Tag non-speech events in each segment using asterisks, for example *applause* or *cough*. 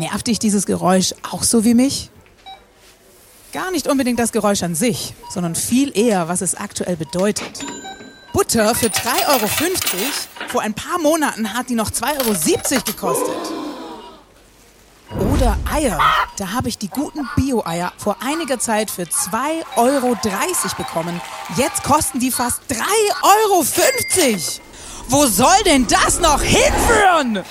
Nervt dich dieses Geräusch auch so wie mich? Gar nicht unbedingt das Geräusch an sich, sondern viel eher, was es aktuell bedeutet. Butter für 3,50 Euro. Vor ein paar Monaten hat die noch 2,70 Euro gekostet. Oder Eier. Da habe ich die guten Bio-Eier vor einiger Zeit für 2,30 Euro bekommen. Jetzt kosten die fast 3,50 Euro. Wo soll denn das noch hinführen?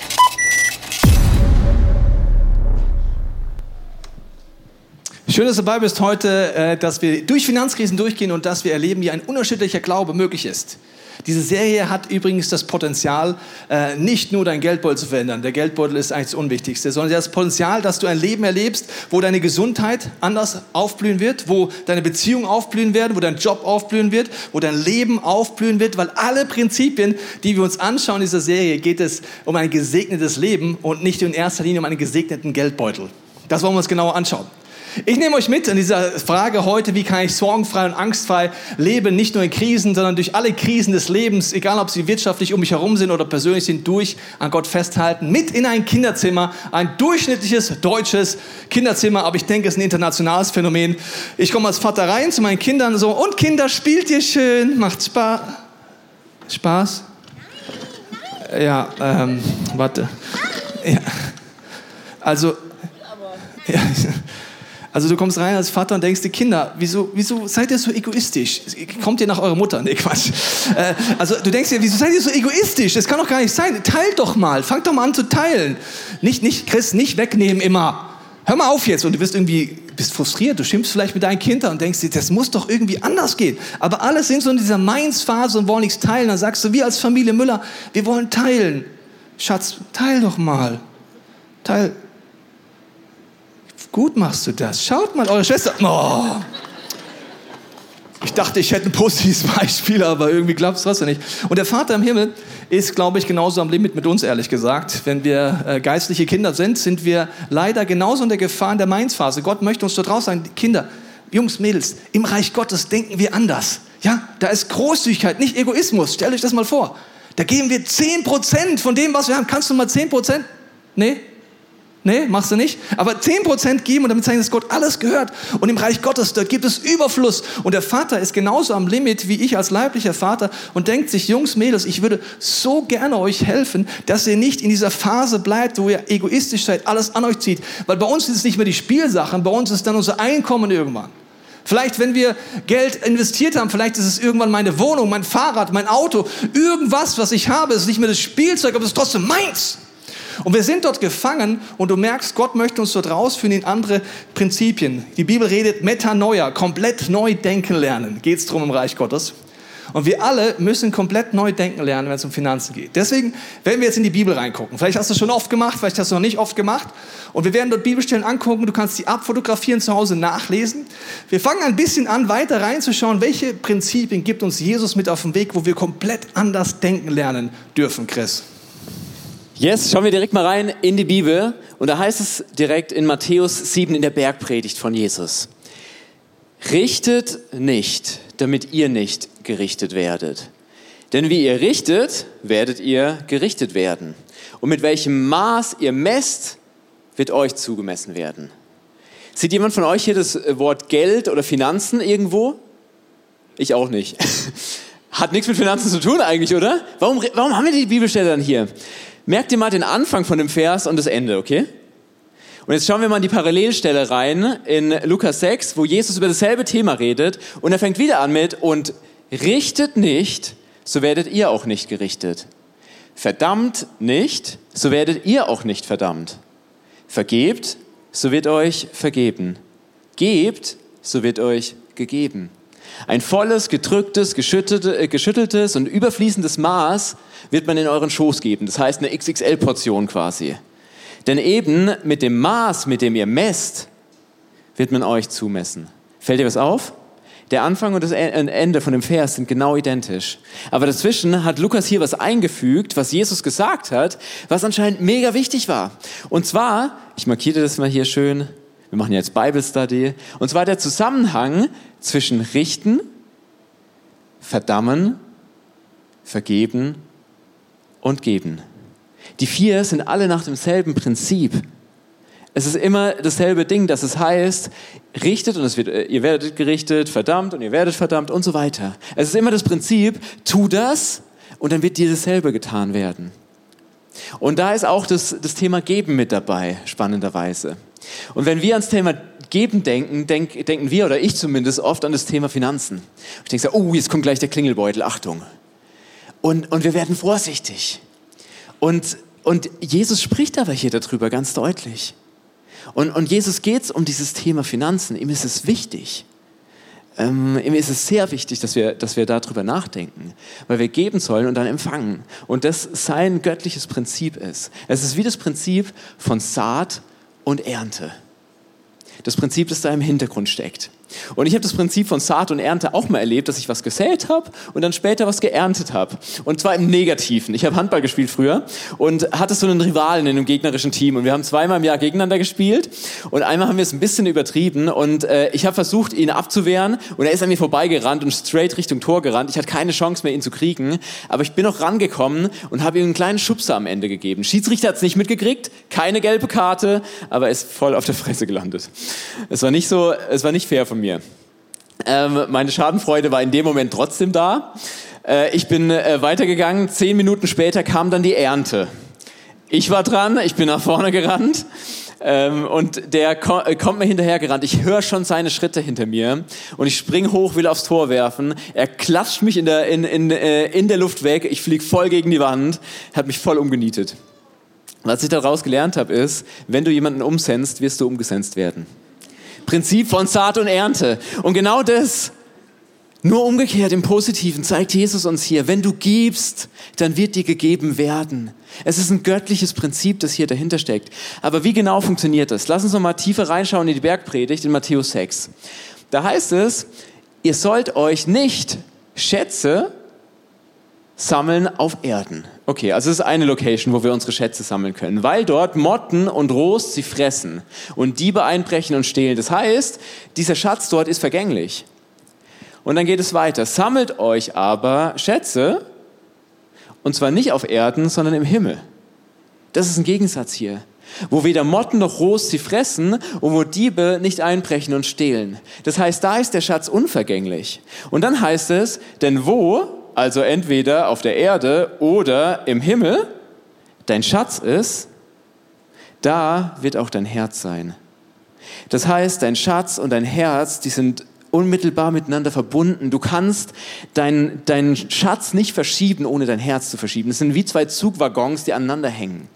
Schön, dass du dabei bist heute, äh, dass wir durch Finanzkrisen durchgehen und dass wir erleben, wie ein unterschiedlicher Glaube möglich ist. Diese Serie hat übrigens das Potenzial, äh, nicht nur dein Geldbeutel zu verändern. Der Geldbeutel ist eigentlich das Unwichtigste, sondern das Potenzial, dass du ein Leben erlebst, wo deine Gesundheit anders aufblühen wird, wo deine Beziehungen aufblühen werden, wo dein Job aufblühen wird, wo dein Leben aufblühen wird, weil alle Prinzipien, die wir uns anschauen in dieser Serie, geht es um ein gesegnetes Leben und nicht in erster Linie um einen gesegneten Geldbeutel. Das wollen wir uns genauer anschauen. Ich nehme euch mit in dieser Frage heute, wie kann ich sorgenfrei und angstfrei leben, nicht nur in Krisen, sondern durch alle Krisen des Lebens, egal ob sie wirtschaftlich um mich herum sind oder persönlich sind, durch an Gott festhalten, mit in ein Kinderzimmer, ein durchschnittliches deutsches Kinderzimmer, aber ich denke, es ist ein internationales Phänomen. Ich komme als Vater rein zu meinen Kindern so, und Kinder, spielt ihr schön, macht Spaß. Spaß? Ja, ähm, warte. Ja. Also, ja. Also du kommst rein als Vater und denkst dir, Kinder, wieso, wieso seid ihr so egoistisch? Kommt ihr nach eurer Mutter? Nee, Quatsch. Äh, also du denkst dir, wieso seid ihr so egoistisch? Das kann doch gar nicht sein. Teilt doch mal. Fangt doch mal an zu teilen. Nicht, nicht, Chris, nicht wegnehmen immer. Hör mal auf jetzt. Und du wirst irgendwie, bist frustriert. Du schimpfst vielleicht mit deinen Kindern und denkst dir, das muss doch irgendwie anders gehen. Aber alle sind so in dieser Mainz-Phase und wollen nichts teilen. Dann sagst du, wir als Familie Müller, wir wollen teilen. Schatz, teil doch mal. Teil, Gut machst du das. Schaut mal, eure Schwester. Oh. Ich dachte, ich hätte ein positives *laughs* Beispiel, aber irgendwie klappt es trotzdem nicht. Und der Vater im Himmel ist, glaube ich, genauso am Limit mit uns, ehrlich gesagt. Wenn wir äh, geistliche Kinder sind, sind wir leider genauso in der Gefahr in der Mainz-Phase. Gott möchte uns dort raus sagen, Kinder, Jungs, Mädels, im Reich Gottes denken wir anders. Ja, da ist Großzügigkeit, nicht Egoismus. Stellt euch das mal vor. Da geben wir 10% von dem, was wir haben. Kannst du mal 10%? Nee? Nee, machst du nicht? Aber 10% geben und damit zeigen, dass Gott alles gehört. Und im Reich Gottes, dort gibt es Überfluss. Und der Vater ist genauso am Limit wie ich als leiblicher Vater und denkt sich, Jungs, Mädels, ich würde so gerne euch helfen, dass ihr nicht in dieser Phase bleibt, wo ihr egoistisch seid, alles an euch zieht. Weil bei uns ist es nicht mehr die Spielsachen, bei uns ist dann unser Einkommen irgendwann. Vielleicht, wenn wir Geld investiert haben, vielleicht ist es irgendwann meine Wohnung, mein Fahrrad, mein Auto, irgendwas, was ich habe, ist nicht mehr das Spielzeug, aber es ist trotzdem meins. Und wir sind dort gefangen und du merkst, Gott möchte uns dort rausführen in andere Prinzipien. Die Bibel redet Metanoia, komplett neu denken lernen. Geht es darum im Reich Gottes. Und wir alle müssen komplett neu denken lernen, wenn es um Finanzen geht. Deswegen werden wir jetzt in die Bibel reingucken. Vielleicht hast du es schon oft gemacht, vielleicht hast du noch nicht oft gemacht. Und wir werden dort Bibelstellen angucken. Du kannst die abfotografieren, zu Hause nachlesen. Wir fangen ein bisschen an, weiter reinzuschauen, welche Prinzipien gibt uns Jesus mit auf den Weg, wo wir komplett anders denken lernen dürfen, Chris. Yes, schauen wir direkt mal rein in die Bibel. Und da heißt es direkt in Matthäus 7 in der Bergpredigt von Jesus. Richtet nicht, damit ihr nicht gerichtet werdet. Denn wie ihr richtet, werdet ihr gerichtet werden. Und mit welchem Maß ihr messt, wird euch zugemessen werden. Sieht jemand von euch hier das Wort Geld oder Finanzen irgendwo? Ich auch nicht. *laughs* Hat nichts mit Finanzen zu tun eigentlich, oder? Warum, warum haben wir die Bibelstelle dann hier? Merkt ihr mal den Anfang von dem Vers und das Ende, okay? Und jetzt schauen wir mal in die Parallelstelle rein in Lukas 6, wo Jesus über dasselbe Thema redet und er fängt wieder an mit und richtet nicht, so werdet ihr auch nicht gerichtet. Verdammt nicht, so werdet ihr auch nicht verdammt. Vergebt, so wird euch vergeben. Gebt, so wird euch gegeben. Ein volles, gedrücktes, äh, geschütteltes und überfließendes Maß wird man in euren Schoß geben. Das heißt eine XXL-Portion quasi. Denn eben mit dem Maß, mit dem ihr messt, wird man euch zumessen. Fällt dir was auf? Der Anfang und das Ende von dem Vers sind genau identisch. Aber dazwischen hat Lukas hier was eingefügt, was Jesus gesagt hat, was anscheinend mega wichtig war. Und zwar, ich markiere das mal hier schön, wir machen jetzt Bible Study, und zwar der Zusammenhang zwischen richten, verdammen, vergeben und geben. Die vier sind alle nach demselben Prinzip. Es ist immer dasselbe Ding, dass es heißt, richtet und wird, äh, ihr werdet gerichtet, verdammt und ihr werdet verdammt und so weiter. Es ist immer das Prinzip, tu das und dann wird dir dasselbe getan werden. Und da ist auch das, das Thema Geben mit dabei, spannenderweise. Und wenn wir ans Thema Geben denken, denk, denken wir oder ich zumindest oft an das Thema Finanzen. Ich denke so, oh, jetzt kommt gleich der Klingelbeutel, Achtung. Und, und wir werden vorsichtig. Und, und Jesus spricht aber hier darüber ganz deutlich. Und, und Jesus geht es um dieses Thema Finanzen. Ihm ist es wichtig. Ähm, ihm ist es sehr wichtig, dass wir, dass wir darüber nachdenken, weil wir geben sollen und dann empfangen. Und das sein göttliches Prinzip ist. Es ist wie das Prinzip von Saat und Ernte. Das Prinzip, das da im Hintergrund steckt. Und ich habe das Prinzip von Saat und Ernte auch mal erlebt, dass ich was gesät habe und dann später was geerntet habe. Und zwar im Negativen. Ich habe Handball gespielt früher und hatte so einen Rivalen in einem gegnerischen Team. Und wir haben zweimal im Jahr gegeneinander gespielt. Und einmal haben wir es ein bisschen übertrieben. Und äh, ich habe versucht, ihn abzuwehren. Und er ist an mir vorbeigerannt und straight Richtung Tor gerannt. Ich hatte keine Chance mehr, ihn zu kriegen. Aber ich bin noch rangekommen und habe ihm einen kleinen Schubser am Ende gegeben. Schiedsrichter hat es nicht mitgekriegt. Keine gelbe Karte. Aber er ist voll auf der Fresse gelandet. Es war nicht so, es war nicht fair von mir. Ähm, meine Schadenfreude war in dem Moment trotzdem da. Äh, ich bin äh, weitergegangen. Zehn Minuten später kam dann die Ernte. Ich war dran, ich bin nach vorne gerannt. Ähm, und der ko äh, kommt mir hinterher gerannt. Ich höre schon seine Schritte hinter mir und ich spring hoch, will aufs Tor werfen. Er klatscht mich in der, in, in, äh, in der Luft weg. Ich flieg voll gegen die Wand, hat mich voll umgenietet. Was ich daraus gelernt habe, ist, wenn du jemanden umsenst, wirst du umgesenzt werden. Prinzip von Saat und Ernte. Und genau das, nur umgekehrt im Positiven, zeigt Jesus uns hier. Wenn du gibst, dann wird dir gegeben werden. Es ist ein göttliches Prinzip, das hier dahinter steckt. Aber wie genau funktioniert das? Lass uns noch mal tiefer reinschauen in die Bergpredigt in Matthäus 6. Da heißt es, ihr sollt euch nicht Schätze sammeln auf Erden. Okay, also es ist eine Location, wo wir unsere Schätze sammeln können, weil dort Motten und Rost sie fressen und Diebe einbrechen und stehlen. Das heißt, dieser Schatz dort ist vergänglich. Und dann geht es weiter. Sammelt euch aber Schätze, und zwar nicht auf Erden, sondern im Himmel. Das ist ein Gegensatz hier. Wo weder Motten noch Rost sie fressen und wo Diebe nicht einbrechen und stehlen. Das heißt, da ist der Schatz unvergänglich. Und dann heißt es, denn wo also entweder auf der Erde oder im Himmel, dein Schatz ist, da wird auch dein Herz sein. Das heißt, dein Schatz und dein Herz, die sind unmittelbar miteinander verbunden. Du kannst deinen dein Schatz nicht verschieben, ohne dein Herz zu verschieben. Es sind wie zwei Zugwaggons, die aneinander hängen.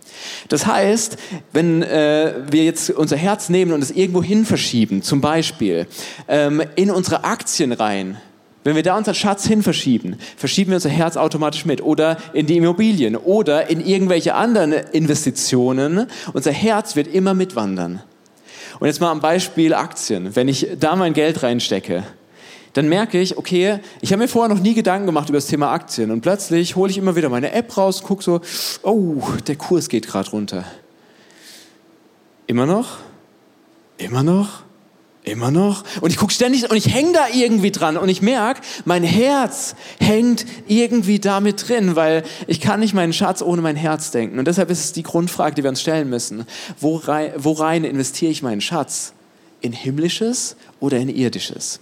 Das heißt, wenn äh, wir jetzt unser Herz nehmen und es irgendwo hin verschieben, zum Beispiel ähm, in unsere Aktien rein, wenn wir da unseren Schatz hin verschieben, verschieben wir unser Herz automatisch mit oder in die Immobilien oder in irgendwelche anderen Investitionen. Unser Herz wird immer mitwandern. Und jetzt mal am Beispiel Aktien. Wenn ich da mein Geld reinstecke, dann merke ich, okay, ich habe mir vorher noch nie Gedanken gemacht über das Thema Aktien und plötzlich hole ich immer wieder meine App raus, gucke so, oh, der Kurs geht gerade runter. Immer noch? Immer noch? Immer noch? Und ich gucke ständig und ich hänge da irgendwie dran und ich merke, mein Herz hängt irgendwie damit drin, weil ich kann nicht meinen Schatz ohne mein Herz denken. Und deshalb ist es die Grundfrage, die wir uns stellen müssen. Worein, worein investiere ich meinen Schatz? In himmlisches oder in irdisches?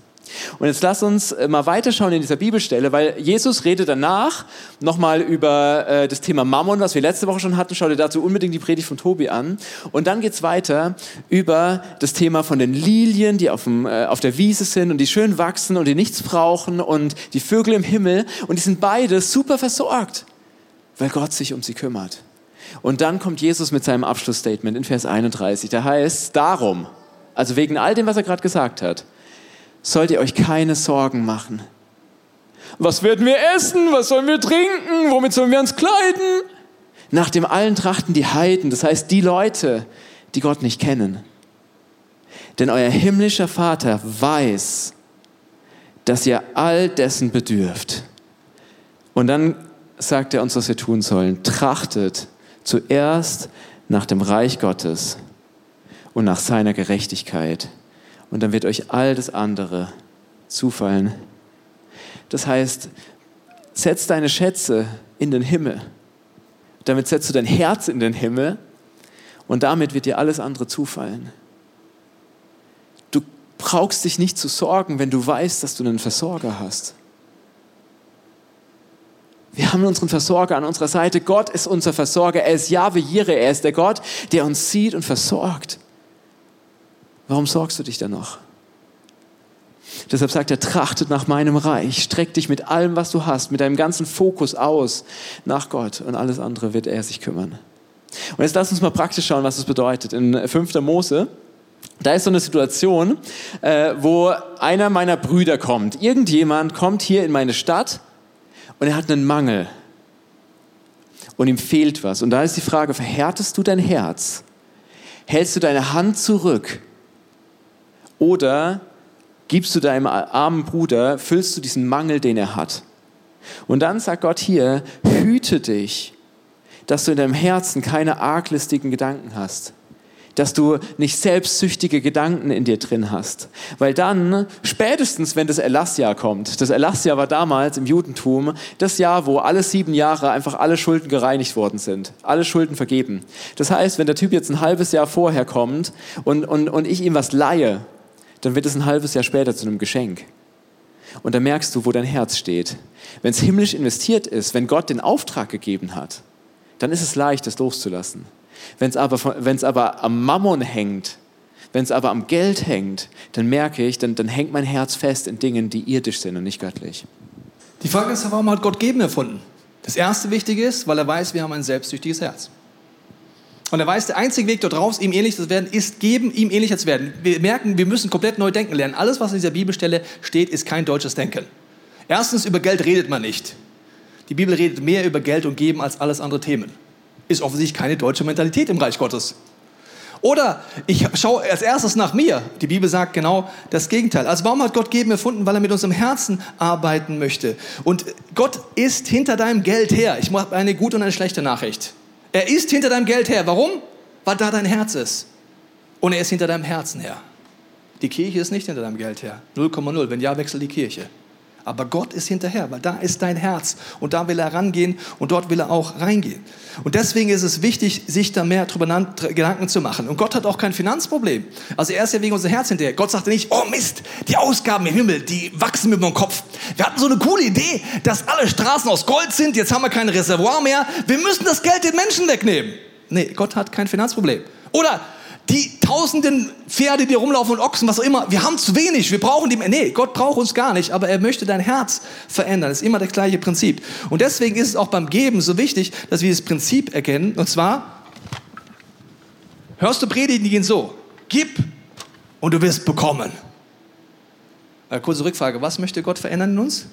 Und jetzt lass uns äh, mal weiterschauen in dieser Bibelstelle, weil Jesus redet danach nochmal über äh, das Thema Mammon, was wir letzte Woche schon hatten. Schau dir dazu unbedingt die Predigt von Tobi an. Und dann geht's weiter über das Thema von den Lilien, die auf, dem, äh, auf der Wiese sind und die schön wachsen und die nichts brauchen und die Vögel im Himmel. Und die sind beide super versorgt, weil Gott sich um sie kümmert. Und dann kommt Jesus mit seinem Abschlussstatement in Vers 31. Da heißt, darum, also wegen all dem, was er gerade gesagt hat, sollt ihr euch keine Sorgen machen. Was werden wir essen? Was sollen wir trinken? Womit sollen wir uns kleiden? Nach dem allen trachten die Heiden, das heißt die Leute, die Gott nicht kennen. Denn euer himmlischer Vater weiß, dass ihr all dessen bedürft. Und dann sagt er uns, was wir tun sollen. Trachtet zuerst nach dem Reich Gottes und nach seiner Gerechtigkeit und dann wird euch all das andere zufallen. Das heißt, setz deine Schätze in den Himmel. Damit setzt du dein Herz in den Himmel Und damit wird dir alles andere zufallen. Du brauchst dich nicht zu sorgen, wenn du weißt, dass du einen Versorger hast. Wir haben unseren Versorger an unserer Seite. Gott ist unser Versorger. Er ist Jahwe Jireh. Er ist der Gott, der uns sieht und versorgt. Warum sorgst du dich dann noch? Deshalb sagt er, trachtet nach meinem Reich, streck dich mit allem, was du hast, mit deinem ganzen Fokus aus nach Gott und alles andere wird er sich kümmern. Und jetzt lass uns mal praktisch schauen, was das bedeutet. In 5. Mose, da ist so eine Situation, äh, wo einer meiner Brüder kommt. Irgendjemand kommt hier in meine Stadt und er hat einen Mangel und ihm fehlt was. Und da ist die Frage, verhärtest du dein Herz? Hältst du deine Hand zurück? Oder gibst du deinem armen Bruder, füllst du diesen Mangel, den er hat? Und dann sagt Gott hier, hüte dich, dass du in deinem Herzen keine arglistigen Gedanken hast dass du nicht selbstsüchtige Gedanken in dir drin hast. Weil dann, spätestens wenn das Erlassjahr kommt, das Erlassjahr war damals im Judentum das Jahr, wo alle sieben Jahre einfach alle Schulden gereinigt worden sind, alle Schulden vergeben. Das heißt, wenn der Typ jetzt ein halbes Jahr vorher kommt und, und, und ich ihm was leihe, dann wird es ein halbes Jahr später zu einem Geschenk. Und dann merkst du, wo dein Herz steht. Wenn es himmlisch investiert ist, wenn Gott den Auftrag gegeben hat, dann ist es leicht, das loszulassen. Wenn es aber, wenn's aber am Mammon hängt, wenn es aber am Geld hängt, dann merke ich, dann, dann hängt mein Herz fest in Dingen, die irdisch sind und nicht göttlich. Die Frage ist, warum hat Gott Geben erfunden? Das erste Wichtige ist, weil er weiß, wir haben ein selbstsüchtiges Herz. Und er weiß, der einzige Weg dort raus, ihm ähnlich zu werden, ist geben, ihm ähnlicher zu werden. Wir merken, wir müssen komplett neu denken lernen. Alles, was in dieser Bibelstelle steht, ist kein deutsches Denken. Erstens, über Geld redet man nicht. Die Bibel redet mehr über Geld und Geben als alles andere Themen ist offensichtlich keine deutsche Mentalität im Reich Gottes. Oder ich schaue als erstes nach mir. Die Bibel sagt genau das Gegenteil. Also warum hat Gott Geben erfunden? Weil er mit unserem Herzen arbeiten möchte. Und Gott ist hinter deinem Geld her. Ich mache eine gute und eine schlechte Nachricht. Er ist hinter deinem Geld her. Warum? Weil da dein Herz ist. Und er ist hinter deinem Herzen her. Die Kirche ist nicht hinter deinem Geld her. 0,0. Wenn ja, wechsel die Kirche. Aber Gott ist hinterher, weil da ist dein Herz und da will er rangehen und dort will er auch reingehen. Und deswegen ist es wichtig, sich da mehr drüber Gedanken zu machen. Und Gott hat auch kein Finanzproblem. Also er ist ja wegen unser Herz hinterher. Gott sagte nicht, oh Mist, die Ausgaben im Himmel, die wachsen mit meinem Kopf. Wir hatten so eine coole Idee, dass alle Straßen aus Gold sind, jetzt haben wir kein Reservoir mehr. Wir müssen das Geld den Menschen wegnehmen. Nee, Gott hat kein Finanzproblem. Oder die tausenden Pferde, die rumlaufen und Ochsen, was auch immer, wir haben zu wenig, wir brauchen die. Nee, Gott braucht uns gar nicht, aber er möchte dein Herz verändern. Das ist immer das gleiche Prinzip. Und deswegen ist es auch beim Geben so wichtig, dass wir das Prinzip erkennen. Und zwar, hörst du Predigten, die gehen so: Gib und du wirst bekommen. Äh, kurze Rückfrage: Was möchte Gott verändern in uns?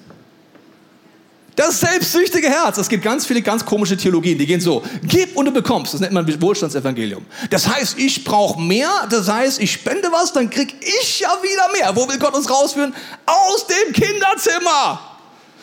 Das selbstsüchtige Herz. Es gibt ganz viele ganz komische Theologien, die gehen so, gib und du bekommst. Das nennt man Wohlstandsevangelium. Das heißt, ich brauche mehr, das heißt, ich spende was, dann krieg ich ja wieder mehr. Wo will Gott uns rausführen? Aus dem Kinderzimmer.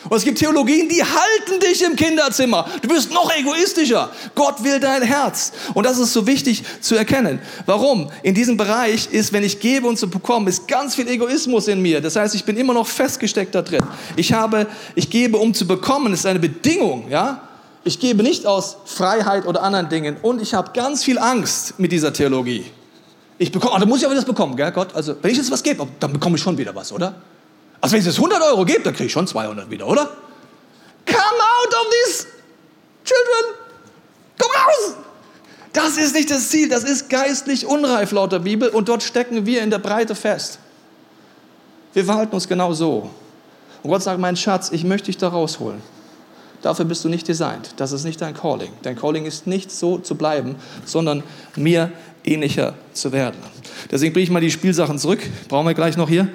Und es gibt Theologien, die halten dich im Kinderzimmer. Du bist noch egoistischer. Gott will dein Herz. Und das ist so wichtig zu erkennen. Warum? In diesem Bereich ist, wenn ich gebe und zu bekommen, ist ganz viel Egoismus in mir. Das heißt, ich bin immer noch festgesteckt da drin. Ich habe, ich gebe, um zu bekommen, ist eine Bedingung, ja? Ich gebe nicht aus Freiheit oder anderen Dingen. Und ich habe ganz viel Angst mit dieser Theologie. Ich bekomme, ah, da muss ich aber das bekommen, gell, Gott? Also, wenn ich jetzt was gebe, dann bekomme ich schon wieder was, oder? Also wenn es jetzt 100 Euro gibt, dann kriege ich schon 200 wieder, oder? Come out of these children. Komm raus! Das ist nicht das Ziel, das ist geistlich unreif laut der Bibel und dort stecken wir in der Breite fest. Wir verhalten uns genau so. Und Gott sagt, mein Schatz, ich möchte dich da rausholen. Dafür bist du nicht designt. Das ist nicht dein Calling. Dein Calling ist nicht so zu bleiben, sondern mir ähnlicher zu werden. Deswegen bringe ich mal die Spielsachen zurück. Brauchen wir gleich noch hier.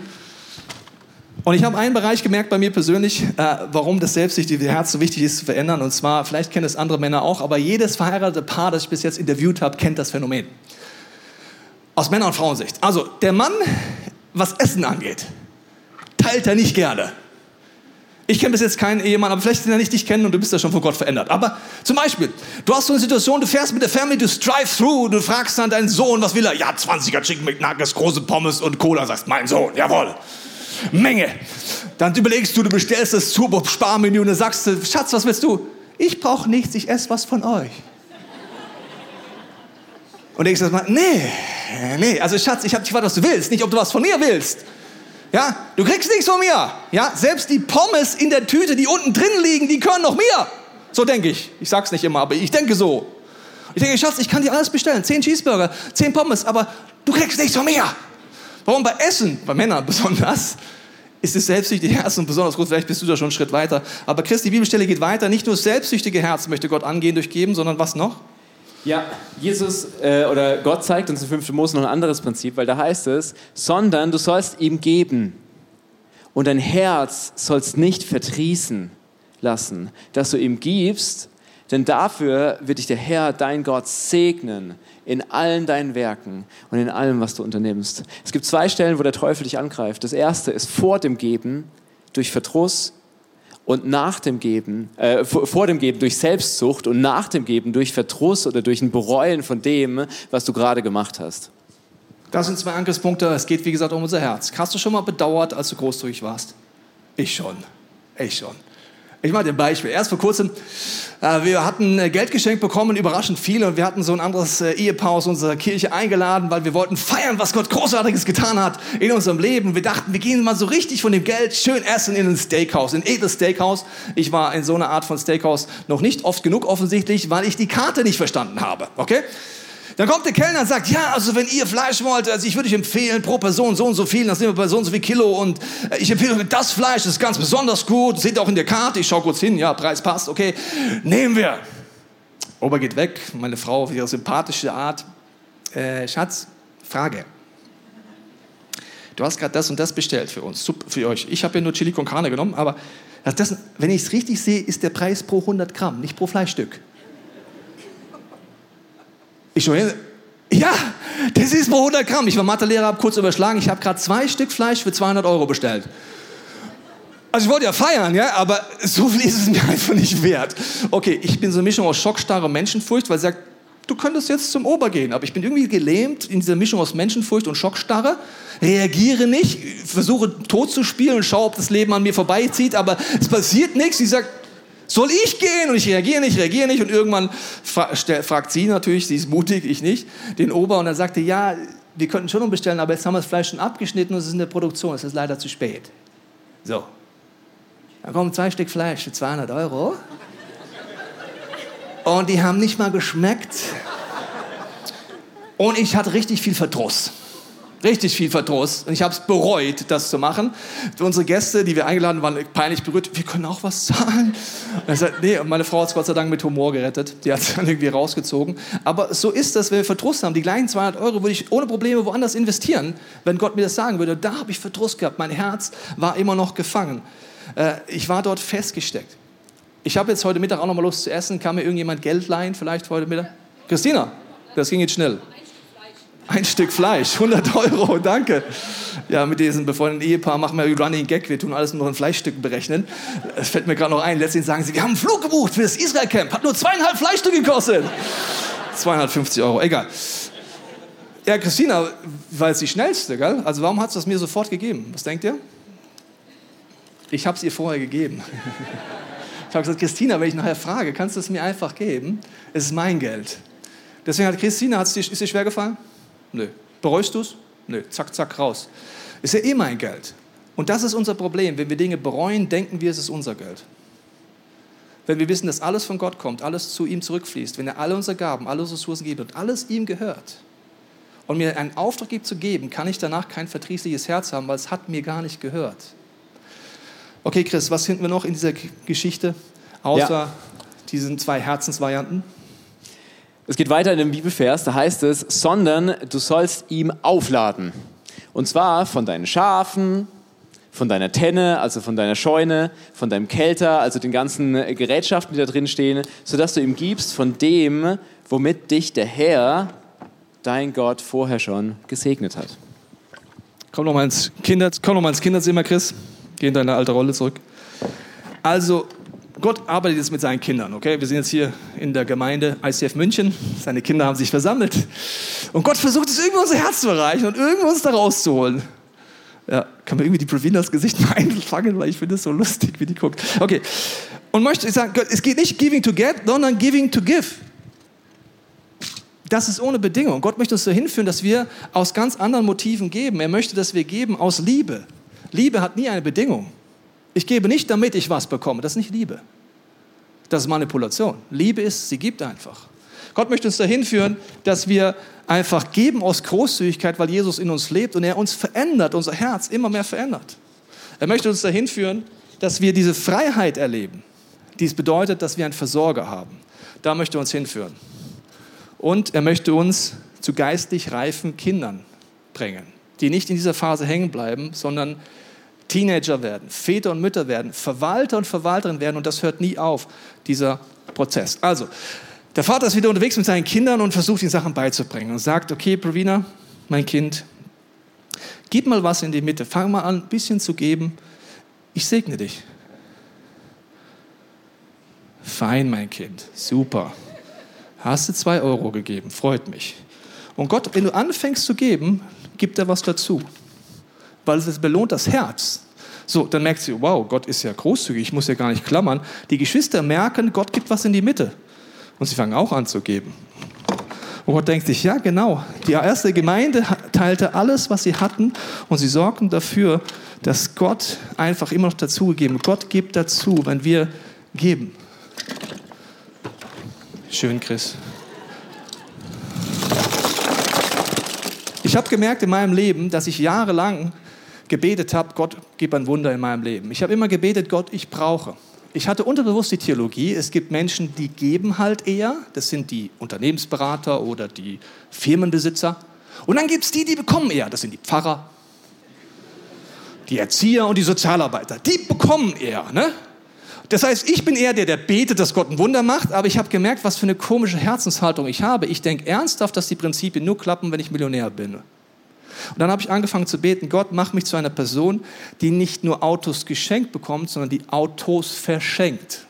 Und ich habe einen Bereich gemerkt bei mir persönlich, äh, warum das selbstsüchtige Herz so wichtig ist zu verändern. Und zwar, vielleicht kennen es andere Männer auch, aber jedes verheiratete Paar, das ich bis jetzt interviewt habe, kennt das Phänomen. Aus Männer- und Frauensicht. Also, der Mann, was Essen angeht, teilt er nicht gerne. Ich kenne bis jetzt keinen Ehemann, aber vielleicht den er nicht dich kennen und du bist ja schon von Gott verändert. Aber zum Beispiel, du hast so eine Situation, du fährst mit der Family, du Drive-Thru, du fragst dann deinen Sohn, was will er? Ja, 20er Chicken McNuggets, große Pommes und Cola. Sagst, mein Sohn, jawohl. Menge. Dann überlegst du, du bestellst das Turbo-Sparmenü und dann sagst du, Schatz, was willst du? Ich brauche nichts, ich esse was von euch. Und denkst du mal, nee, nee, also Schatz, ich habe dich gefragt, was du willst, nicht ob du was von mir willst. Ja, du kriegst nichts von mir. Ja, selbst die Pommes in der Tüte, die unten drin liegen, die gehören noch mir. So denke ich. Ich sag's nicht immer, aber ich denke so. Ich denke, Schatz, ich kann dir alles bestellen. Zehn Cheeseburger, zehn Pommes, aber du kriegst nichts von mir. Warum bei Essen, bei Männern *laughs* besonders, ist das selbstsüchtige Herz und besonders gut, vielleicht bist du da schon einen Schritt weiter. Aber Christ, die Bibelstelle geht weiter. Nicht nur das selbstsüchtige Herz möchte Gott angehen durch Geben, sondern was noch? Ja, Jesus äh, oder Gott zeigt uns in 5. Mose noch ein anderes Prinzip, weil da heißt es, sondern du sollst ihm geben und dein Herz sollst nicht verdrießen lassen, dass du ihm gibst, denn dafür wird dich der Herr, dein Gott, segnen in allen deinen Werken und in allem, was du unternimmst. Es gibt zwei Stellen, wo der Teufel dich angreift. Das erste ist vor dem Geben durch Verdruss und nach dem Geben, äh, vor, dem Geben durch Selbstsucht und nach dem Geben durch Verdruss oder durch ein Bereuen von dem, was du gerade gemacht hast. Das sind zwei Angriffspunkte. Es geht, wie gesagt, um unser Herz. Hast du schon mal bedauert, als du großzügig warst? Ich schon. Ich schon. Ich mache dir ein Beispiel. Erst vor kurzem, äh, wir hatten äh, Geld geschenkt bekommen, überraschend viel, und wir hatten so ein anderes äh, Ehepaar aus unserer Kirche eingeladen, weil wir wollten feiern, was Gott Großartiges getan hat in unserem Leben. Wir dachten, wir gehen mal so richtig von dem Geld schön essen in ein Steakhouse, in ein edles Steakhouse. Ich war in so einer Art von Steakhouse noch nicht oft genug offensichtlich, weil ich die Karte nicht verstanden habe. Okay? Dann kommt der Kellner und sagt, ja, also wenn ihr Fleisch wollt, also ich würde euch empfehlen, pro Person so und so viel, das nehmen wir bei so und so viel Kilo und äh, ich empfehle euch das Fleisch, das ist ganz besonders gut, seht ihr auch in der Karte, ich schaue kurz hin, ja, Preis passt, okay, nehmen wir. Ober geht weg, meine Frau auf ihre sympathische Art, äh, Schatz, Frage. Du hast gerade das und das bestellt für uns, für euch. Ich habe ja nur Chili con Carne genommen, aber das, wenn ich es richtig sehe, ist der Preis pro 100 Gramm, nicht pro Fleischstück. Ich schon, ja, das ist pro 100 Gramm. Ich war Mathelehrer, habe kurz überschlagen. Ich habe gerade zwei Stück Fleisch für 200 Euro bestellt. Also ich wollte ja feiern, ja, aber so viel ist es mir *laughs* einfach nicht wert. Okay, ich bin so eine Mischung aus Schockstarre Menschenfurcht, weil sie sagt, du könntest jetzt zum Ober gehen, aber ich bin irgendwie gelähmt in dieser Mischung aus Menschenfurcht und Schockstarre, reagiere nicht, versuche tot zu spielen und schaue, ob das Leben an mir vorbeizieht, aber es passiert nichts. Sie sagt, soll ich gehen? Und ich reagiere nicht, reagiere nicht. Und irgendwann fra fragt sie natürlich, sie ist mutig, ich nicht, den Ober. Und er sagte, ja, wir könnten schon umbestellen, aber jetzt haben wir das Fleisch schon abgeschnitten und es ist in der Produktion. Es ist leider zu spät. So. Da kommen zwei Stück Fleisch für 200 Euro. Und die haben nicht mal geschmeckt. Und ich hatte richtig viel Verdruss. Richtig viel Verdruss. Und ich habe es bereut, das zu machen. Unsere Gäste, die wir eingeladen waren, peinlich berührt. Wir können auch was zahlen. Und sagt, nee, meine Frau hat es Gott sei Dank mit Humor gerettet. Die hat es dann irgendwie rausgezogen. Aber so ist das, wenn wir Verdruss haben. Die gleichen 200 Euro würde ich ohne Probleme woanders investieren, wenn Gott mir das sagen würde. Da habe ich Verdruss gehabt. Mein Herz war immer noch gefangen. Äh, ich war dort festgesteckt. Ich habe jetzt heute Mittag auch noch mal Lust zu essen. Kann mir irgendjemand Geld leihen, vielleicht heute Mittag? Christina, das ging jetzt schnell. Ein Stück Fleisch, *laughs* 100 Euro, danke. Ja, mit diesem befreundeten Ehepaar machen wir Running Gag, wir tun alles nur in Fleischstücken berechnen. Es fällt mir gerade noch ein, letztens sagen sie, wir haben einen Flug gebucht für das Israel Camp, hat nur zweieinhalb Fleischstücke gekostet. 250 Euro, egal. Ja, Christina war jetzt die schnellste, gell? Also warum hat sie das mir sofort gegeben? Was denkt ihr? Ich habe es ihr vorher gegeben. *laughs* Ich habe gesagt, Christina, wenn ich nachher frage, kannst du es mir einfach geben? Es ist mein Geld. Deswegen hat Christina, hat's ist dir schwer gefallen? Nö. Bereust du es? Nö. Zack, zack, raus. Ist ja eh mein Geld. Und das ist unser Problem. Wenn wir Dinge bereuen, denken wir, es ist unser Geld. Wenn wir wissen, dass alles von Gott kommt, alles zu ihm zurückfließt, wenn er alle unsere Gaben, alle unsere Ressourcen gibt und alles ihm gehört und mir einen Auftrag gibt zu geben, kann ich danach kein verdrießliches Herz haben, weil es hat mir gar nicht gehört. Okay, Chris, was finden wir noch in dieser Geschichte, außer ja. diesen zwei Herzensvarianten? Es geht weiter in dem Bibelvers, da heißt es, sondern du sollst ihm aufladen. Und zwar von deinen Schafen, von deiner Tenne, also von deiner Scheune, von deinem Kelter, also den ganzen Gerätschaften, die da drin stehen, sodass du ihm gibst von dem, womit dich der Herr, dein Gott, vorher schon gesegnet hat. Komm noch mal ins, Kinder, noch ins Kinderzimmer, Chris. Geh in deine alte Rolle zurück. Also, Gott arbeitet jetzt mit seinen Kindern, okay? Wir sind jetzt hier in der Gemeinde ICF München. Seine Kinder haben sich versammelt. Und Gott versucht es irgendwie unser Herz zu erreichen und irgendwie uns da rauszuholen. Ja, kann man irgendwie die Provinas Gesicht *laughs* mal einfangen, weil ich finde es so lustig, wie die guckt. Okay. Und möchte ich sagen, es geht nicht giving to get, sondern giving to give. das ist ohne Bedingung. Gott möchte uns dahin führen, dass wir aus ganz anderen Motiven geben. Er möchte, dass wir geben aus Liebe. Liebe hat nie eine Bedingung. Ich gebe nicht, damit ich was bekomme. Das ist nicht Liebe. Das ist Manipulation. Liebe ist, sie gibt einfach. Gott möchte uns dahin führen, dass wir einfach geben aus Großzügigkeit, weil Jesus in uns lebt und er uns verändert, unser Herz immer mehr verändert. Er möchte uns dahin führen, dass wir diese Freiheit erleben. Dies bedeutet, dass wir einen Versorger haben. Da möchte er uns hinführen. Und er möchte uns zu geistlich reifen Kindern bringen, die nicht in dieser Phase hängen bleiben, sondern Teenager werden, Väter und Mütter werden, Verwalter und Verwalterin werden und das hört nie auf, dieser Prozess. Also, der Vater ist wieder unterwegs mit seinen Kindern und versucht, ihnen Sachen beizubringen und sagt, okay, Provina, mein Kind, gib mal was in die Mitte, fang mal an, ein bisschen zu geben, ich segne dich. Fein, mein Kind, super. Hast du zwei Euro gegeben, freut mich. Und Gott, wenn du anfängst zu geben, gibt er was dazu. Weil es belohnt das Herz. So, dann merkt sie, wow, Gott ist ja großzügig, ich muss ja gar nicht klammern. Die Geschwister merken, Gott gibt was in die Mitte. Und sie fangen auch an zu geben. Und Gott denkt sich, ja genau, die erste Gemeinde teilte alles, was sie hatten und sie sorgten dafür, dass Gott einfach immer noch dazugegeben Gott gibt dazu, wenn wir geben. Schön, Chris. Ich habe gemerkt in meinem Leben, dass ich jahrelang gebetet habe, Gott, gib ein Wunder in meinem Leben. Ich habe immer gebetet, Gott, ich brauche ich hatte unterbewusst die Theologie, es gibt Menschen, die geben halt eher, das sind die Unternehmensberater oder die Firmenbesitzer. Und dann gibt es die, die bekommen eher, das sind die Pfarrer, die Erzieher und die Sozialarbeiter. Die bekommen eher. Ne? Das heißt, ich bin eher der, der betet, dass Gott ein Wunder macht, aber ich habe gemerkt, was für eine komische Herzenshaltung ich habe. Ich denke ernsthaft, dass die Prinzipien nur klappen, wenn ich Millionär bin. Und dann habe ich angefangen zu beten, Gott, mach mich zu einer Person, die nicht nur Autos geschenkt bekommt, sondern die Autos verschenkt.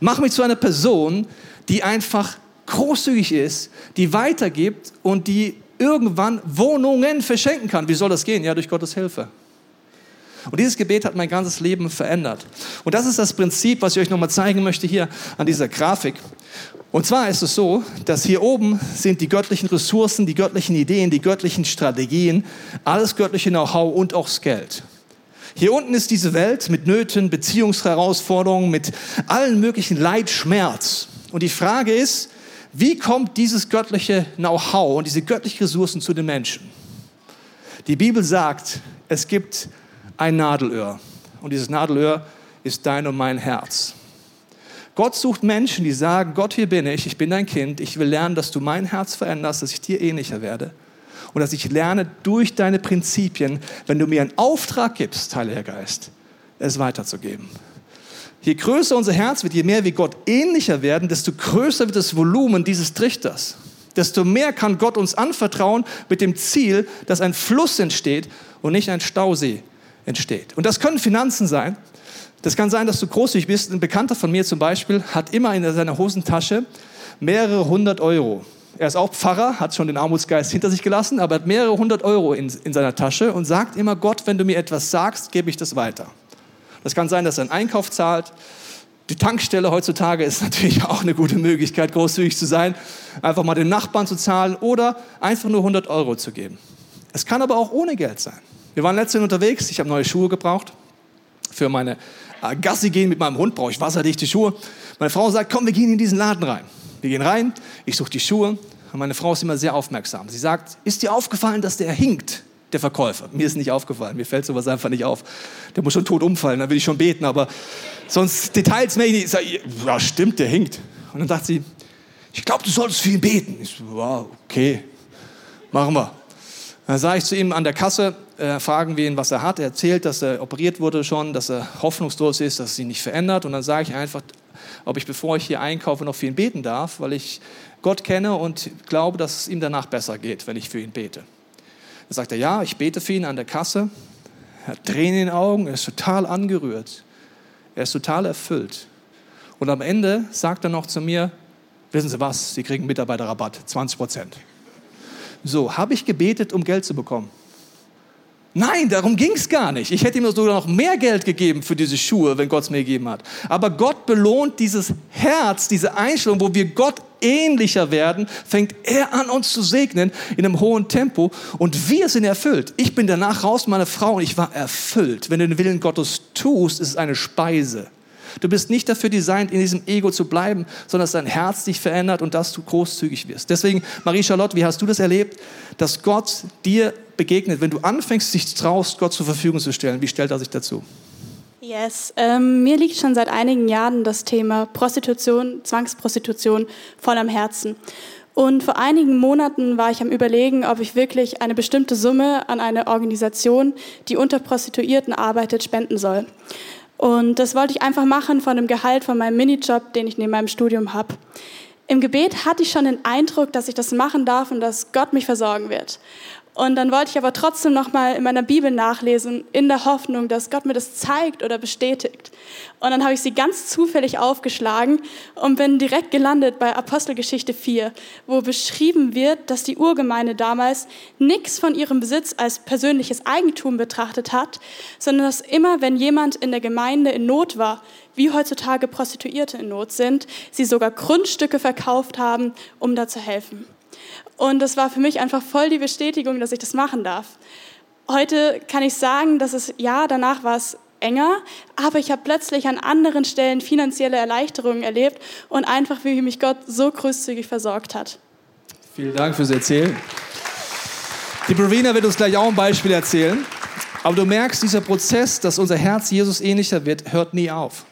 Mach mich zu einer Person, die einfach großzügig ist, die weitergibt und die irgendwann Wohnungen verschenken kann. Wie soll das gehen? Ja, durch Gottes Hilfe. Und dieses Gebet hat mein ganzes Leben verändert. Und das ist das Prinzip, was ich euch nochmal zeigen möchte hier an dieser Grafik. Und zwar ist es so, dass hier oben sind die göttlichen Ressourcen, die göttlichen Ideen, die göttlichen Strategien, alles göttliche Know-how und auch das Geld. Hier unten ist diese Welt mit Nöten, Beziehungsherausforderungen, mit allen möglichen Leid, Schmerz. Und die Frage ist, wie kommt dieses göttliche Know-how und diese göttlichen Ressourcen zu den Menschen? Die Bibel sagt, es gibt ein Nadelöhr. Und dieses Nadelöhr ist dein und mein Herz. Gott sucht Menschen, die sagen, Gott, hier bin ich, ich bin dein Kind, ich will lernen, dass du mein Herz veränderst, dass ich dir ähnlicher werde. Und dass ich lerne durch deine Prinzipien, wenn du mir einen Auftrag gibst, Heiliger Geist, es weiterzugeben. Je größer unser Herz wird, je mehr wir Gott ähnlicher werden, desto größer wird das Volumen dieses Trichters. Desto mehr kann Gott uns anvertrauen mit dem Ziel, dass ein Fluss entsteht und nicht ein Stausee entsteht. Und das können Finanzen sein, das kann sein, dass du großzügig bist. Ein Bekannter von mir zum Beispiel hat immer in seiner Hosentasche mehrere hundert Euro. Er ist auch Pfarrer, hat schon den Armutsgeist hinter sich gelassen, aber hat mehrere hundert Euro in, in seiner Tasche und sagt immer, Gott, wenn du mir etwas sagst, gebe ich das weiter. Das kann sein, dass er einen Einkauf zahlt. Die Tankstelle heutzutage ist *laughs* natürlich auch eine gute Möglichkeit, großzügig zu sein. Einfach mal den Nachbarn zu zahlen oder einfach nur 100 Euro zu geben. Es kann aber auch ohne Geld sein. Wir waren letztens unterwegs, ich habe neue Schuhe gebraucht für meine Gassi gehen mit meinem Hund, brauche ich wasserdichte Schuhe. Meine Frau sagt, komm, wir gehen in diesen Laden rein. Wir gehen rein, ich suche die Schuhe und meine Frau ist immer sehr aufmerksam. Sie sagt, ist dir aufgefallen, dass der hinkt, der Verkäufer? Mir ist nicht aufgefallen, mir fällt sowas einfach nicht auf. Der muss schon tot umfallen, dann will ich schon beten, aber sonst Details mehr nicht. Ich sage, ja stimmt, der hinkt. Und dann sagt sie, ich glaube, du solltest ihn beten. Ich so, wow, okay, machen wir. Dann sage ich zu ihm an der Kasse, äh, fragen wir ihn, was er hat. Er erzählt, dass er operiert wurde schon, dass er hoffnungslos ist, dass es sich nicht verändert. Und dann sage ich einfach, ob ich, bevor ich hier einkaufe, noch für ihn beten darf, weil ich Gott kenne und glaube, dass es ihm danach besser geht, wenn ich für ihn bete. Dann sagt er, ja, ich bete für ihn an der Kasse. Er hat Tränen in den Augen, er ist total angerührt. Er ist total erfüllt. Und am Ende sagt er noch zu mir, wissen Sie was, Sie kriegen Mitarbeiterrabatt, 20 Prozent. So, habe ich gebetet, um Geld zu bekommen? Nein, darum ging es gar nicht. Ich hätte ihm sogar noch mehr Geld gegeben für diese Schuhe, wenn Gott es mir gegeben hat. Aber Gott belohnt dieses Herz, diese Einstellung, wo wir Gott ähnlicher werden, fängt er an, uns zu segnen in einem hohen Tempo und wir sind erfüllt. Ich bin danach raus, meine Frau, und ich war erfüllt. Wenn du den Willen Gottes tust, ist es eine Speise. Du bist nicht dafür designt, in diesem Ego zu bleiben, sondern dass dein Herz dich verändert und dass du großzügig wirst. Deswegen, Marie-Charlotte, wie hast du das erlebt, dass Gott dir begegnet, wenn du anfängst, dich traust, Gott zur Verfügung zu stellen? Wie stellt er sich dazu? Yes, ähm, mir liegt schon seit einigen Jahren das Thema Prostitution, Zwangsprostitution voll am Herzen. Und vor einigen Monaten war ich am Überlegen, ob ich wirklich eine bestimmte Summe an eine Organisation, die unter Prostituierten arbeitet, spenden soll. Und das wollte ich einfach machen von dem Gehalt von meinem Minijob, den ich neben meinem Studium habe. Im Gebet hatte ich schon den Eindruck, dass ich das machen darf und dass Gott mich versorgen wird. Und dann wollte ich aber trotzdem nochmal in meiner Bibel nachlesen, in der Hoffnung, dass Gott mir das zeigt oder bestätigt. Und dann habe ich sie ganz zufällig aufgeschlagen und bin direkt gelandet bei Apostelgeschichte 4, wo beschrieben wird, dass die Urgemeinde damals nichts von ihrem Besitz als persönliches Eigentum betrachtet hat, sondern dass immer, wenn jemand in der Gemeinde in Not war, wie heutzutage Prostituierte in Not sind, sie sogar Grundstücke verkauft haben, um da zu helfen. Und das war für mich einfach voll die Bestätigung, dass ich das machen darf. Heute kann ich sagen, dass es, ja, danach war es enger, aber ich habe plötzlich an anderen Stellen finanzielle Erleichterungen erlebt und einfach, wie mich Gott so großzügig versorgt hat. Vielen Dank fürs Erzählen. Die Brovina wird uns gleich auch ein Beispiel erzählen. Aber du merkst, dieser Prozess, dass unser Herz Jesus ähnlicher wird, hört nie auf.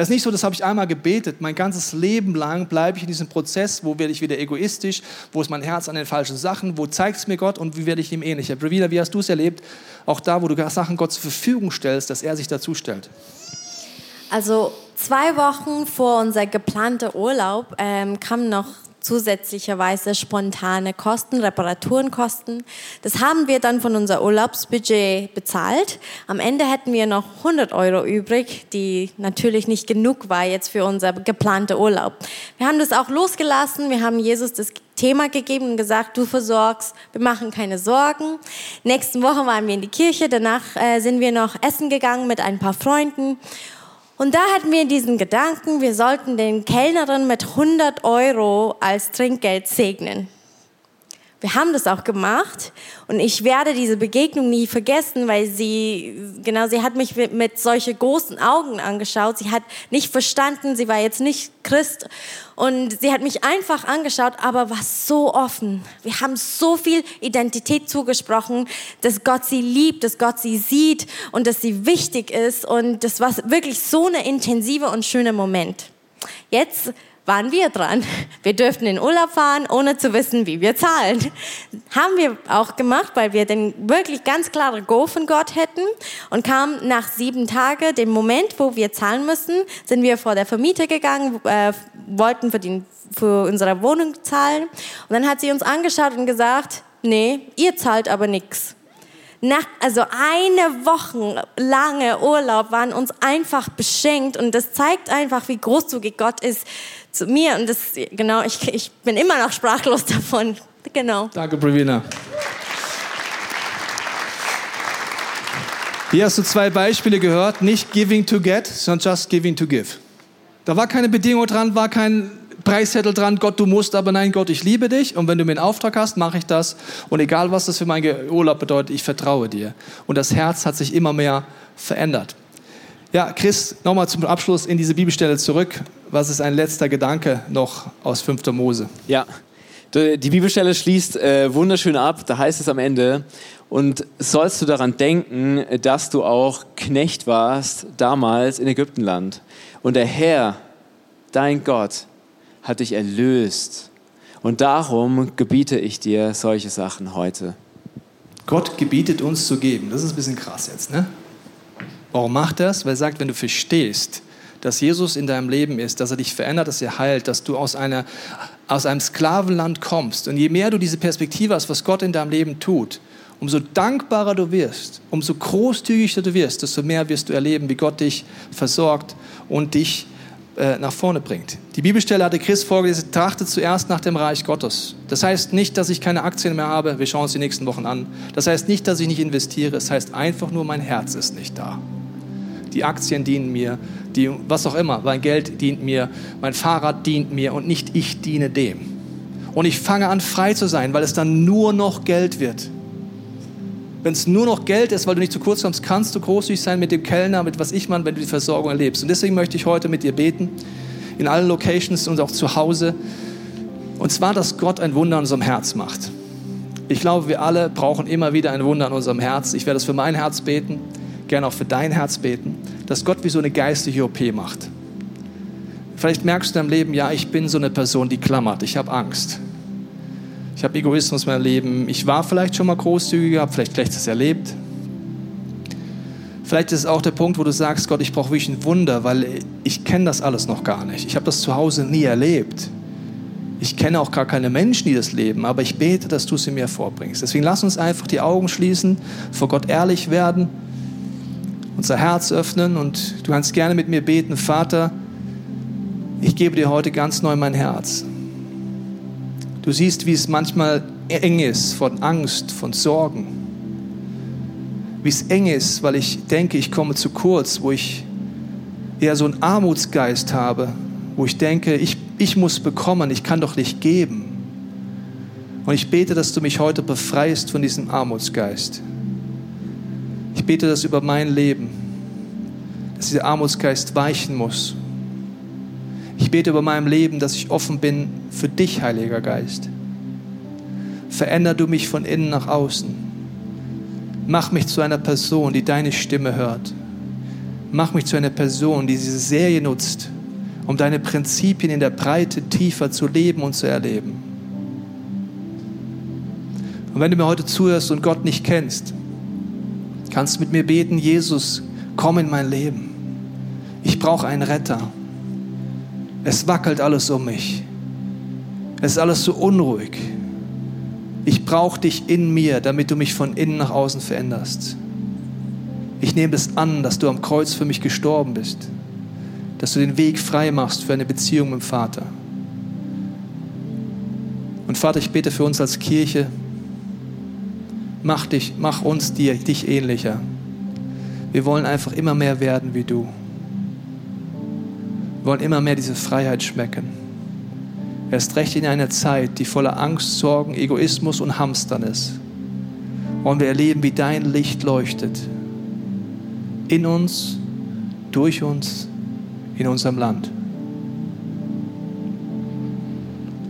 Es ist nicht so, das habe ich einmal gebetet. Mein ganzes Leben lang bleibe ich in diesem Prozess, wo werde ich wieder egoistisch, wo ist mein Herz an den falschen Sachen, wo zeigt es mir Gott und wie werde ich ihm ähnlicher. Bravida, wie hast du es erlebt? Auch da, wo du Sachen Gott zur Verfügung stellst, dass er sich dazu stellt. Also zwei Wochen vor unser geplanter Urlaub ähm, kam noch zusätzlicherweise spontane Kosten, Reparaturenkosten. Das haben wir dann von unser Urlaubsbudget bezahlt. Am Ende hätten wir noch 100 Euro übrig, die natürlich nicht genug war jetzt für unser geplanter Urlaub. Wir haben das auch losgelassen. Wir haben Jesus das Thema gegeben und gesagt, du versorgst, wir machen keine Sorgen. Nächsten Woche waren wir in die Kirche, danach äh, sind wir noch essen gegangen mit ein paar Freunden und da hatten wir diesen Gedanken, wir sollten den Kellnerin mit 100 Euro als Trinkgeld segnen. Wir haben das auch gemacht und ich werde diese Begegnung nie vergessen, weil sie, genau, sie hat mich mit, mit solche großen Augen angeschaut. Sie hat nicht verstanden, sie war jetzt nicht Christ und sie hat mich einfach angeschaut, aber war so offen. Wir haben so viel Identität zugesprochen, dass Gott sie liebt, dass Gott sie sieht und dass sie wichtig ist und das war wirklich so eine intensive und schöne Moment. Jetzt waren wir dran. Wir dürften in Urlaub fahren, ohne zu wissen, wie wir zahlen. Haben wir auch gemacht, weil wir den wirklich ganz klare Go von Gott hätten und kam nach sieben Tagen, dem Moment, wo wir zahlen müssen, sind wir vor der Vermieter gegangen, äh, wollten für, den, für unsere Wohnung zahlen und dann hat sie uns angeschaut und gesagt, nee, ihr zahlt aber nichts. Nach, also eine Woche lange Urlaub waren uns einfach beschenkt und das zeigt einfach, wie großzügig Gott ist zu mir und das, genau, ich, ich bin immer noch sprachlos davon. Genau. Danke, Bravina. Hier hast du zwei Beispiele gehört, nicht giving to get, sondern just giving to give. Da war keine Bedingung dran, war kein Preiszettel dran, Gott, du musst, aber nein, Gott, ich liebe dich und wenn du mir einen Auftrag hast, mache ich das und egal, was das für meinen Urlaub bedeutet, ich vertraue dir. Und das Herz hat sich immer mehr verändert. Ja, Chris, nochmal zum Abschluss in diese Bibelstelle zurück. Was ist ein letzter Gedanke noch aus 5. Mose? Ja, die Bibelstelle schließt äh, wunderschön ab. Da heißt es am Ende, und sollst du daran denken, dass du auch Knecht warst damals in Ägyptenland. Und der Herr, dein Gott, hat dich erlöst. Und darum gebiete ich dir solche Sachen heute. Gott gebietet uns zu geben. Das ist ein bisschen krass jetzt, ne? Warum macht das? Weil er sagt, wenn du verstehst, dass Jesus in deinem Leben ist, dass er dich verändert, dass er heilt, dass du aus, einer, aus einem Sklavenland kommst. Und je mehr du diese Perspektive hast, was Gott in deinem Leben tut, umso dankbarer du wirst, umso großzügiger du wirst, desto mehr wirst du erleben, wie Gott dich versorgt und dich äh, nach vorne bringt. Die Bibelstelle hatte Chris vorgelesen, trachtet zuerst nach dem Reich Gottes. Das heißt nicht, dass ich keine Aktien mehr habe, wir schauen uns die nächsten Wochen an. Das heißt nicht, dass ich nicht investiere, es heißt einfach nur, mein Herz ist nicht da. Die Aktien dienen mir, die, was auch immer, mein Geld dient mir, mein Fahrrad dient mir und nicht ich diene dem. Und ich fange an, frei zu sein, weil es dann nur noch Geld wird. Wenn es nur noch Geld ist, weil du nicht zu kurz kommst, kannst du großzügig sein mit dem Kellner, mit was ich meine, wenn du die Versorgung erlebst. Und deswegen möchte ich heute mit dir beten, in allen Locations und auch zu Hause. Und zwar, dass Gott ein Wunder in unserem Herz macht. Ich glaube, wir alle brauchen immer wieder ein Wunder in unserem Herz. Ich werde das für mein Herz beten, gerne auch für dein Herz beten, dass Gott wie so eine geistige OP macht. Vielleicht merkst du in deinem Leben, ja, ich bin so eine Person, die klammert, ich habe Angst. Ich habe Egoismus in meinem Leben. Ich war vielleicht schon mal großzügig, habe vielleicht Schlechtes erlebt. Vielleicht ist es auch der Punkt, wo du sagst, Gott, ich brauche wirklich ein Wunder, weil ich kenne das alles noch gar nicht. Ich habe das zu Hause nie erlebt. Ich kenne auch gar keine Menschen, die das leben, aber ich bete, dass du sie mir vorbringst. Deswegen lass uns einfach die Augen schließen, vor Gott ehrlich werden, unser Herz öffnen und du kannst gerne mit mir beten, Vater, ich gebe dir heute ganz neu mein Herz. Du siehst, wie es manchmal eng ist von Angst, von Sorgen. Wie es eng ist, weil ich denke, ich komme zu kurz, wo ich eher so einen Armutsgeist habe, wo ich denke, ich, ich muss bekommen, ich kann doch nicht geben. Und ich bete, dass du mich heute befreist von diesem Armutsgeist. Ich bete das über mein Leben, dass dieser Armutsgeist weichen muss ich bete über meinem Leben, dass ich offen bin für dich, Heiliger Geist. Veränder du mich von innen nach außen. Mach mich zu einer Person, die deine Stimme hört. Mach mich zu einer Person, die diese Serie nutzt, um deine Prinzipien in der Breite tiefer zu leben und zu erleben. Und wenn du mir heute zuhörst und Gott nicht kennst, kannst du mit mir beten, Jesus, komm in mein Leben. Ich brauche einen Retter. Es wackelt alles um mich. Es ist alles so unruhig. Ich brauche dich in mir, damit du mich von innen nach außen veränderst. Ich nehme es an, dass du am Kreuz für mich gestorben bist, dass du den Weg frei machst für eine Beziehung mit dem Vater. Und Vater, ich bete für uns als Kirche, mach, dich, mach uns dir, dich ähnlicher. Wir wollen einfach immer mehr werden wie du. Wir wollen immer mehr diese Freiheit schmecken. Erst recht in einer Zeit, die voller Angst, Sorgen, Egoismus und Hamstern ist. Wollen wir erleben, wie dein Licht leuchtet. In uns, durch uns, in unserem Land.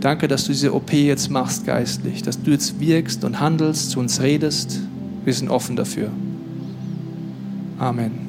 Danke, dass du diese OP jetzt machst geistlich, dass du jetzt wirkst und handelst, zu uns redest. Wir sind offen dafür. Amen.